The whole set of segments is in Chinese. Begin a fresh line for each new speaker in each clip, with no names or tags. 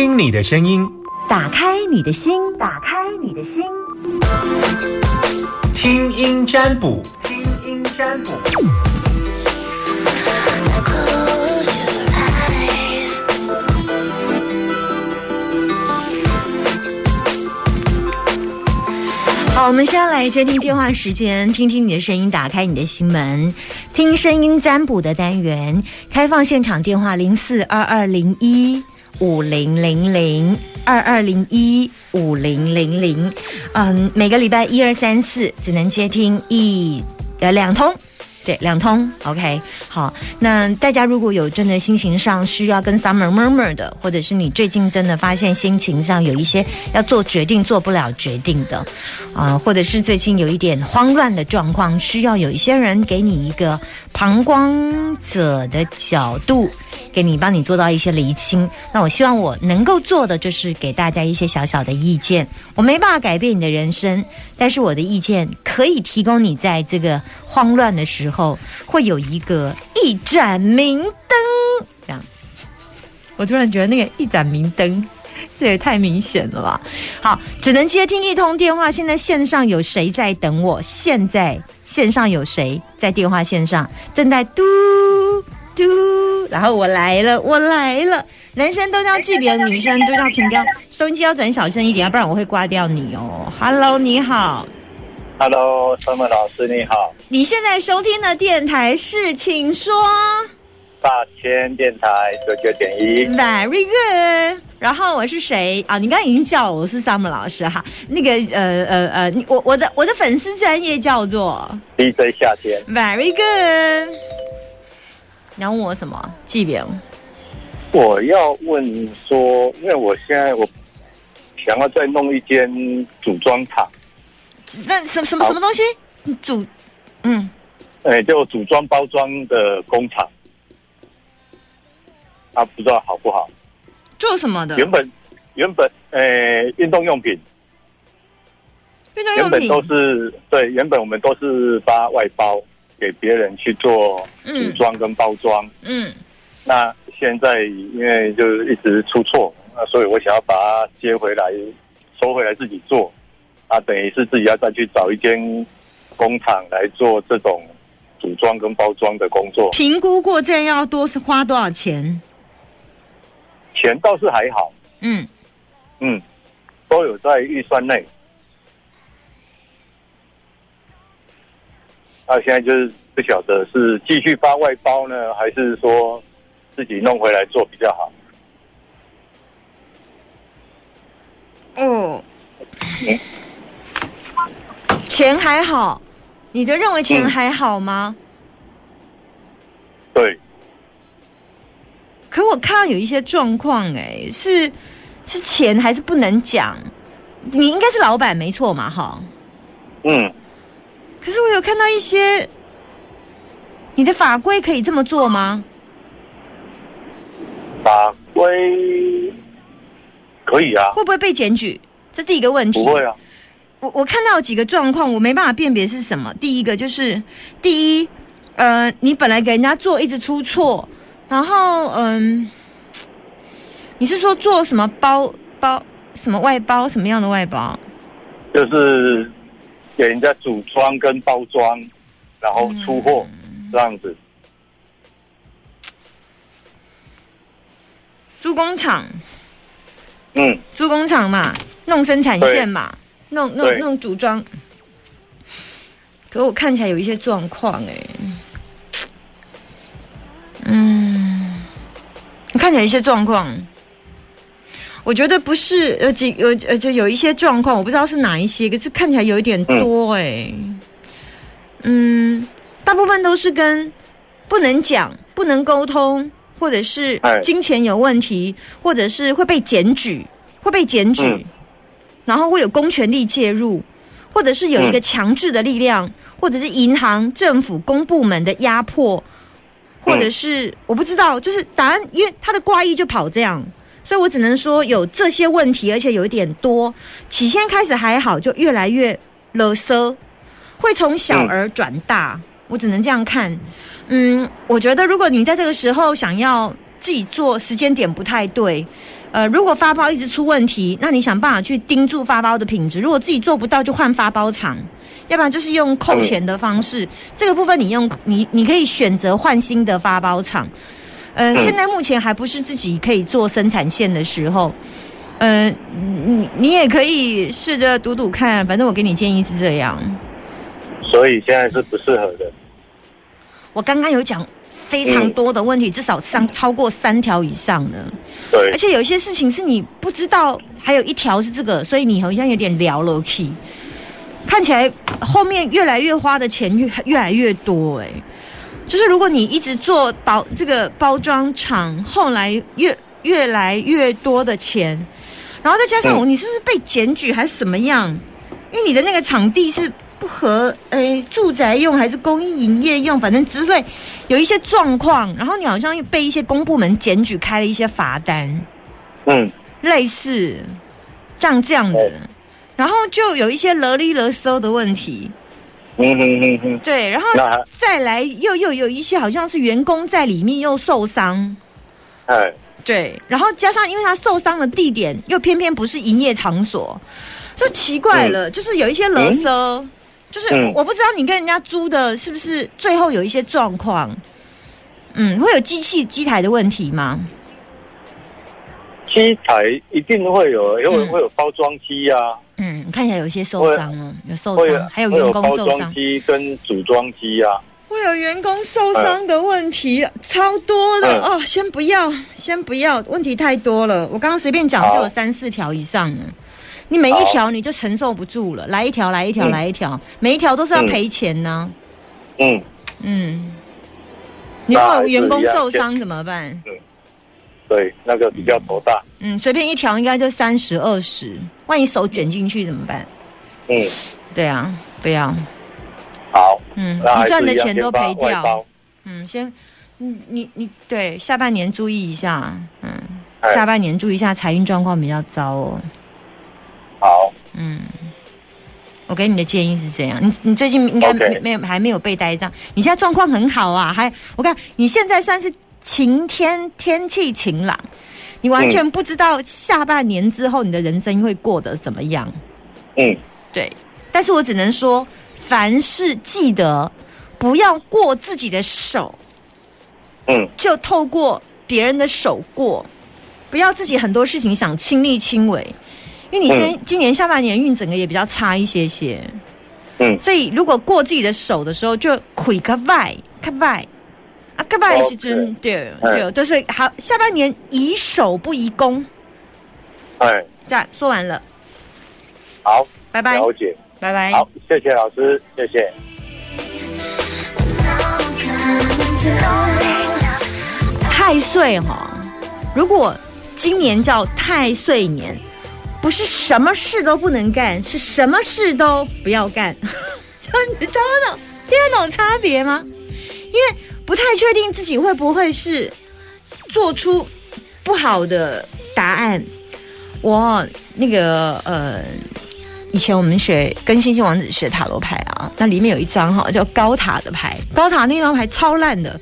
听听你的声音，
打开你的心，打开你的心，
听音占卜，听音占卜。
好，我们先来接听电话时间，听听你的声音，打开你的心门，听声音占卜的单元，开放现场电话零四二二零一五零零零二二零一五零零零，嗯，每个礼拜一二三四只能接听一呃两通。对，两通，OK，好。那大家如果有真的心情上需要跟 Summer murmur 的，或者是你最近真的发现心情上有一些要做决定做不了决定的，啊，或者是最近有一点慌乱的状况，需要有一些人给你一个旁观者的角度，给你帮你做到一些厘清。那我希望我能够做的就是给大家一些小小的意见。我没办法改变你的人生，但是我的意见可以提供你在这个慌乱的时候会有一个一盏明灯。这样，我突然觉得那个一盏明灯，这也太明显了吧？好，只能接听一通电话。现在线上有谁在等我？现在线上有谁在电话线上正在嘟嘟？然后我来了，我来了。男生都要记别，女生都要停掉。收音机要转小声一点，要不然我会挂掉你哦。Hello，你好。
Hello，三文老师你好，
你现在收听的电台是，请说。
大千电台九九点一
，Very good。然后我是谁啊？你刚刚已经叫我，我是 Summer 老师哈。那个呃呃呃，你我我的我的粉丝专业叫做
DJ 夏天
，Very good。你要问我什么？记别。
我要问说，因为我现在我想要再弄一间组装厂，
那什什么什么东西？主嗯，
哎，就组装包装的工厂，啊，不知道好不好？
做什么的？
原本原本呃运动用品，
运动用品。
原本都是对，原本我们都是发外包给别人去做组
嗯
装跟包装。
嗯
那现在因为就是一直出错，那所以我想要把它接回来，收回来自己做，啊，等于是自己要再去找一间工厂来做这种组装跟包装的工作。
评估过这样要多是花多少钱？
钱倒是还好，
嗯，
嗯，都有在预算内。那现在就是不晓得是继续发外包呢，还是说自己弄回来做比较好？
哦
嗯，
钱还好，你的认为钱
嗯
还好吗？
对，
可我看到有一些状况，哎，是是钱还是不能讲？你应该是老板没错嘛，哈。
嗯。
可是我有看到一些，你的法规可以这么做吗？
法规可以啊，
会不会被检举？这第一个问题。
不会啊。
我我看到有几个状况，我没办法辨别是什么。第一个就是，第一，呃，你本来给人家做一直出错，然后嗯，你是说做什么包包什么外包什么样的外包？
就是给人家组装跟包装，然后出货、这样子。
租工厂，
嗯，
租工厂嘛，弄生产线嘛，弄弄
对。
弄组装。可我看起来有一些状况哎，嗯，看起来有一些状况，我觉得不是呃几有呃就有一些状况，我不知道是哪一些，可是看起来有一点多哎，嗯，大部分都是跟不能讲、不能沟通，或者是
哎。
金钱有问题，或者是会被检举，会被检举，
嗯
然后会有公权力介入，或者是有一个
嗯
强制的力量，或者是银行、政府、公部门的压迫，或者是、我不知道，就是答案，因为他的卦意就跑这样，所以我只能说有这些问题，而且有一点多。起先开始还好，就越来越勒瑟，会从小而转大，我只能这样看。嗯，我觉得如果你在这个时候想要自己做，时间点不太对。呃，如果发包一直出问题，那你想办法去盯住发包的品质。如果自己做不到，就换发包厂，要不然就是用扣钱的方式。这个部分你用你你可以选择换新的发包厂。呃，现在目前还不是自己可以做生产线的时候。呃，你你也可以试着赌赌看，反正我给你建议是这样。
所以现在是不适合的。
我刚刚有讲非常多的问题，至少上超过三条以上的。
对
而，且有一些事情是你不知道，还有一条是这个，所以你好像有点聊了 key。看起来后面越来越花的钱越越来越多哎、就是如果你一直做包这个包装厂，后来越越来越多的钱，然后再加上我、
嗯
你是不是被检举还是什么样？因为你的那个场地是不合诶住宅用还是公益营业用，反正之类有一些状况，然后你好像又被一些公部门检举开了一些罚单。
嗯，
类似像这样的
哦，
然后就有一些勒里勒搜的问题，
嗯哼哼哼，
对，然后再来又又有一些好像是员工在里面又受伤，
哎，
对，然后加上因为他受伤的地点又偏偏不是营业场所，就奇怪了，就是有一些勒索，就是
嗯
我不知道你跟人家租的是不是最后有一些状况，嗯，会有机器机台的问题吗？
机台一定会有，因为
嗯
会有包装机啊，
嗯，看起来有一些受伤哦，有受伤，还有员工受伤。
装机跟组装机啊。
会有员工受伤的问题，超多的、
嗯
哦。先不要，先不要，问题太多了。我刚刚随便讲就有三四条以上了，你每一条你就承受不住了。来一条，来一条，
嗯。
来一条，每一条都是要赔钱呢、
嗯，
嗯，你如果员工受伤怎么办？
对，那个比较头大。
嗯，随便一条应该就三十二十，万一手卷进去怎么办？
嗯，
对啊，不要，
好，
嗯，你赚的钱都赔掉。嗯，先，你你你对下半年注意一下，嗯，
哎。
下半年注意一下财运状况比较糟哦，
好，
嗯，我给你的建议是这样，你你最近应该没没有还没有被呆账，你现在状况很好啊，还我看你现在算是晴天，天气晴朗，你完全不知道下半年之后你的人生会过得怎么样，
嗯，
对，但是我只能说，凡事记得不要过自己的手。
嗯，
就透过别人的手过，不要自己很多事情想亲力亲为，因为你今、今年下半年运整个也比较差一些些，
嗯。
所以如果过自己的手的时候，就亏个外，个外。啊，个外是真对。
嗯
对，都是好。下半年宜守不宜攻，
哎，
这样说完了，
好，
拜拜，
了解。
拜拜。
好，谢谢老师，谢谢。
太岁哈，如果今年叫太岁年，不是什么事都不能干，是什么事都不要干。你听得懂听得懂差别吗？因为不太确定自己会不会是做出不好的答案。我那个呃，以前我们学跟星星王子学塔罗牌啊，那里面有一张哈叫高塔的牌，高塔那张牌超烂的。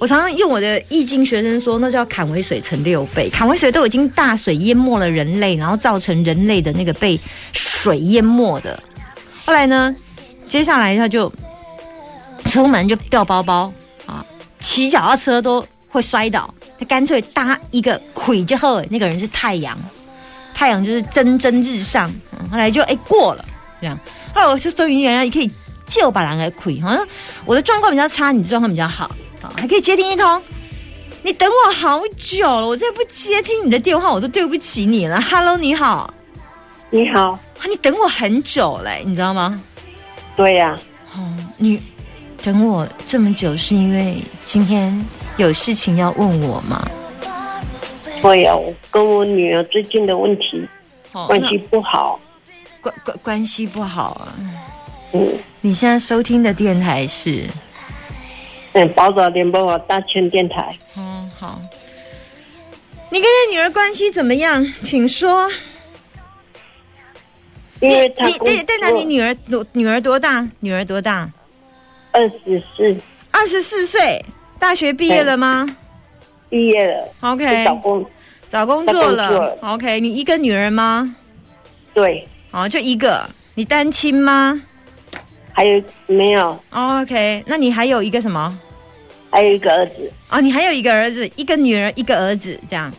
我常常用我的易经学生说，那叫坎为水乘六倍，坎为水都已经大水淹没了人类，然后造成人类的那个被水淹没的。后来呢，接下来他就出门就掉包包啊，骑脚踏车都会摔倒，他干脆搭一个魁就后，那个人是太阳，太阳就是蒸蒸日上，后来就哎过了这样，后来我就终于原来可以救把人来魁，好像我的状况比较差，你的状况比较好。好，还可以接听一通。你等我好久了，我再不接听你的电话，我都对不起你了。Hello，你好，
你好，
啊，你等我很久嘞，你知道吗？
对呀、
哦，你等我这么久，是因为今天有事情要问我吗？
对呀、我跟我女儿最近的问题
哦
关系不好，
关关关系不好啊。
嗯
你现在收听的电台是？
嗯，宝岛联播网大千电台，
嗯，好。你跟你女儿关系怎么样？请说。你对，对，那你女儿多女儿多大？女儿多大？
二十四
二十四岁，大学毕业了吗
毕业了
，？OK，
找工
找工作了，OK，你一个女儿吗？
对，
哦，就一个，你单亲吗、
还有没有？
哦、？OK，那你还有一个什么？
还有一个儿子，
哦，你还有一个儿子，一个女儿，一个儿子，这样。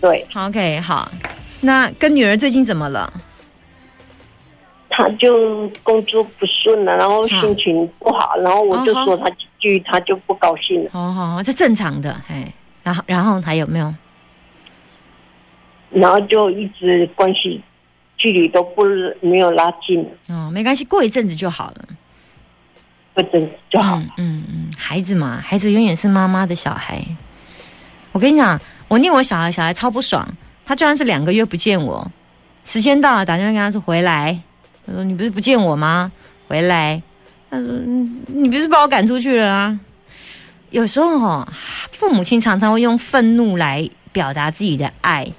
对
，OK，好。那跟女儿最近怎么了？
他就工作不顺了，然后心情不好，然后我就说他几句，他就不高兴了，
好，这正常的，哎。然后，然后还有没有？
然后就一直关系距离都不没有拉近，
哦，没关系，过一阵子就好了。
过阵子就好。
嗯嗯嗯，孩子嘛，孩子永远是妈妈的小孩。我跟你讲，我念我小孩，小孩超不爽。他就算是两个月不见我，时间到了打电话跟他说回来。他说你不是不见我吗？回来。他说嗯你不是把我赶出去了啊？有时候哈、父母亲常常会用愤怒来表达自己的爱，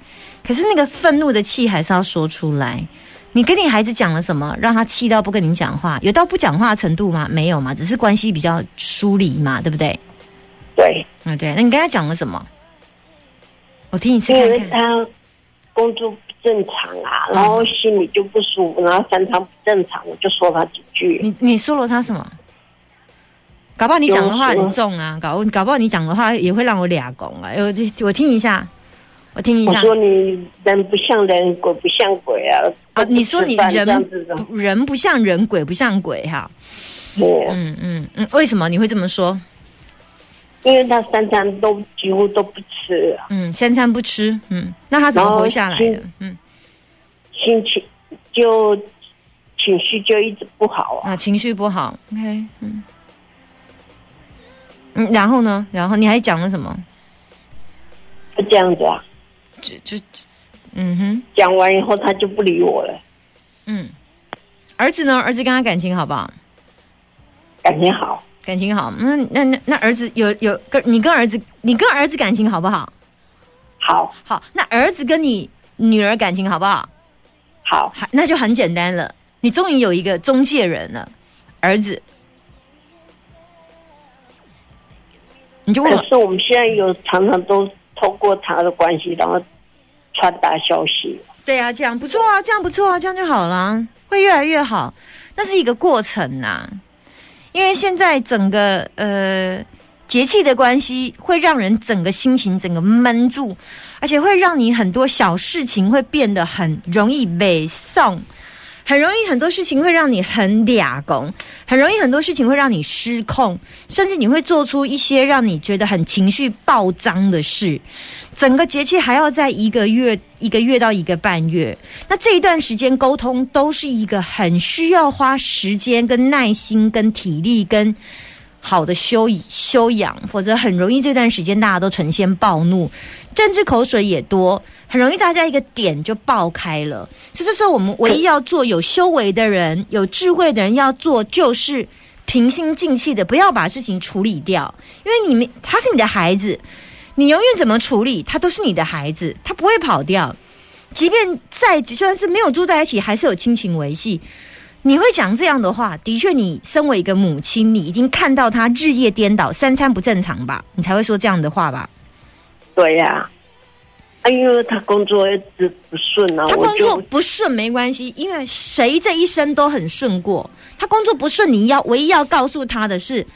可是那个愤怒的气还是要说出来。你跟你孩子讲了什么，让他气到不跟你讲话？有到不讲话的程度吗？没有嘛，只是关系比较疏离嘛，对不对？
对，
啊，对。那你跟他讲了什么？我听一次
因为
看看。
他工作不正常啊，然后心里就不舒服，然后三餐不正常，我就说他几句。
你你说了他什么？搞不好你讲的话很重啊，搞搞不好你讲的话也会让我俩拱啊。我我听一下，我听一下。
我说你人不像人，鬼不像鬼啊！
啊，你说你人人不像人，鬼不像鬼哈。
对，
嗯嗯嗯，为什么你会这么说？
因为他三餐都几乎都不吃啊，
嗯，三餐不吃，嗯，那他怎么活下来的？嗯
心情就情绪就一直不好啊。
啊，情绪不好，OK，嗯嗯，然后呢？然后你还讲了什么？
就这样子啊，
就就嗯哼，
讲完以后他就不理我了，
嗯，儿子呢？儿子跟他感情好不好？
感情好，
感情好，那那那那儿子有有跟你跟儿子，你跟儿子感情好不好？
好，
好，那儿子跟你女儿感情好不好？
好，
还那就很简单了，你终于有一个中介人了，儿子，你就问我。
可是我们现在有常常都透过他的关系，然后传达消息。
对啊，这样不错啊，这样不错啊，这样就好了，会越来越好。那是一个过程呐、因为现在整个呃节气的关系，会让人整个心情整个闷住，而且会让你很多小事情会变得很容易被送。很容易很多事情会让你很俩拱，很容易很多事情会让你失控，甚至你会做出一些让你觉得很情绪暴张的事。整个节气还要在一个月、一个月到一个半月，那这一段时间沟通都是一个很需要花时间、跟耐心、跟体力、跟好的修修养，否则很容易这段时间大家都呈现暴怒，政治口水也多，很容易大家一个点就爆开了。所以这时候我们唯一要做有修为的人、有智慧的人要做，就是平心静气的，不要把事情处理掉，因为你们他是你的孩子，你永远怎么处理，他都是你的孩子，他不会跑掉。即便在就算是没有住在一起，还是有亲情维系。你会讲这样的话，的确，你身为一个母亲，你一定看到他日夜颠倒，三餐不正常吧，你才会说这样的话吧？
对呀、啊，因为他工作一直不顺啊，
他工作不顺没关系，因为谁这一生都很顺过。他工作不顺，你要唯一要告诉他的是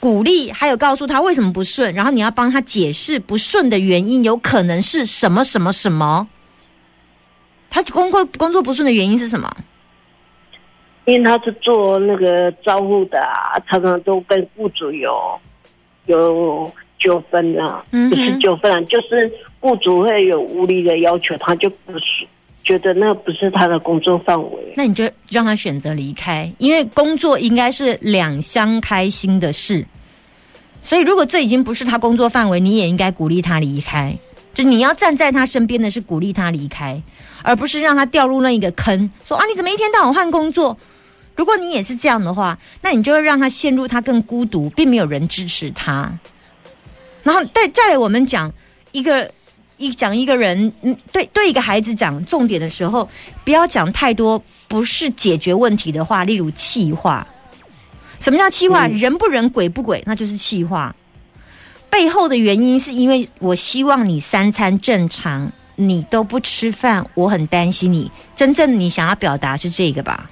鼓励，还有告诉他为什么不顺，然后你要帮他解释不顺的原因，有可能是什么什么什么。他工作工作不顺的原因是什么？
因为他是做那个招呼的啊，常常都跟雇主有有纠纷啊，
嗯
不是纠纷啊，就是雇主会有无理的要求，他就不是觉得那不是他的工作范围。
那你就让他选择离开，因为工作应该是两相开心的事。所以，如果这已经不是他工作范围，你也应该鼓励他离开。就你要站在他身边的是鼓励他离开，而不是让他掉入那一个坑，说啊你怎么一天到晚换工作？如果你也是这样的话，那你就会让他陷入他更孤独，并没有人支持他。然后再再来，我们讲一个一讲一个人，嗯，对对一个孩子讲重点的时候，不要讲太多不是解决问题的话，例如气话。什么叫气话？人不人，鬼不鬼，那就是气话。背后的原因是因为我希望你三餐正常，你都不吃饭，我很担心你。真正你想要表达是这个吧？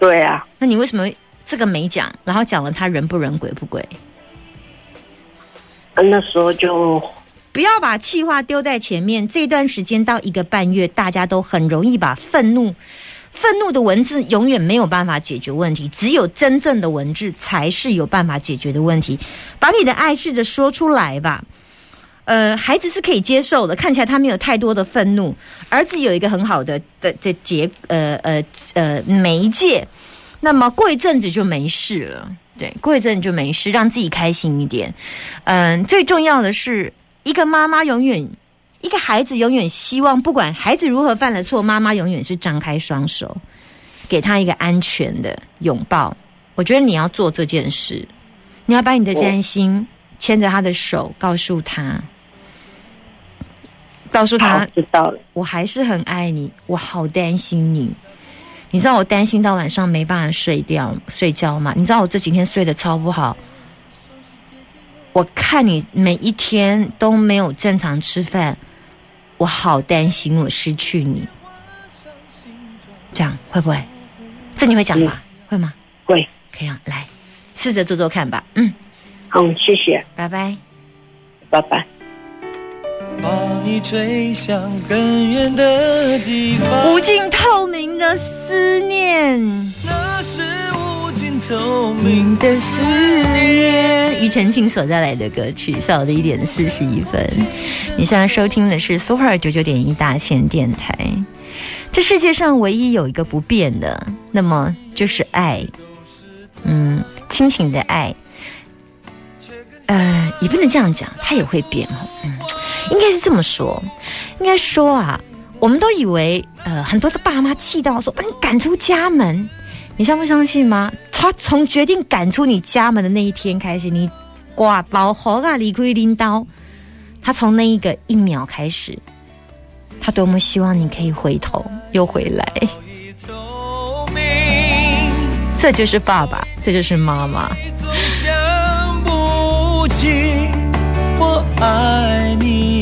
对啊，
那你为什么这个没讲，然后讲了他人不人鬼不鬼？
啊那时候就
不要把气话丢在前面。这段时间到一个半月，大家都很容易把愤怒、愤怒的文字永远没有办法解决问题，只有真正的文字才是有办法解决的问题。把你的爱试着说出来吧。呃，孩子是可以接受的，看起来他没有太多的愤怒。儿子有一个很好的的的结，呃呃呃媒介，那么过一阵子就没事了。对，过一阵子就没事，让自己开心一点。嗯，最重要的是，一个妈妈永远，一个孩子永远希望，不管孩子如何犯了错，妈妈永远是张开双手，给他一个安全的拥抱。我觉得你要做这件事，你要把你的担心牵着他的手，告诉他，告诉他，
知道了。
我还是很爱你，我好担心你。你知道我担心到晚上没办法睡掉睡觉吗？你知道我这几天睡得超不好。我看你每一天都没有正常吃饭，我好担心我失去你。这样会不会？这你会讲吗？会吗？
会，
可以啊，来试着做做看吧。嗯，
好，谢谢，
拜拜。
拜拜。
把你吹向更远的地方。
无尽透明的思念。
那是无尽透明
的思念，庾澄庆所带来的歌曲，下午的一点四十一分。你现在收听的是 Super 九九点一大千电台。这世界上唯一有一个不变的，那么就是爱，嗯，亲情的爱。呃，也不能这样讲，它也会变哦。嗯，应该是这么说，应该说啊，我们都以为，呃，很多的爸妈气到说把你赶出家门，你相不相信吗？他从决定赶出你家门的那一天开始，你挂包好啊，离开拎刀，他从那一个一秒开始，他多么希望你可以回头又回来。这就是爸爸，这就是妈妈。
爱你。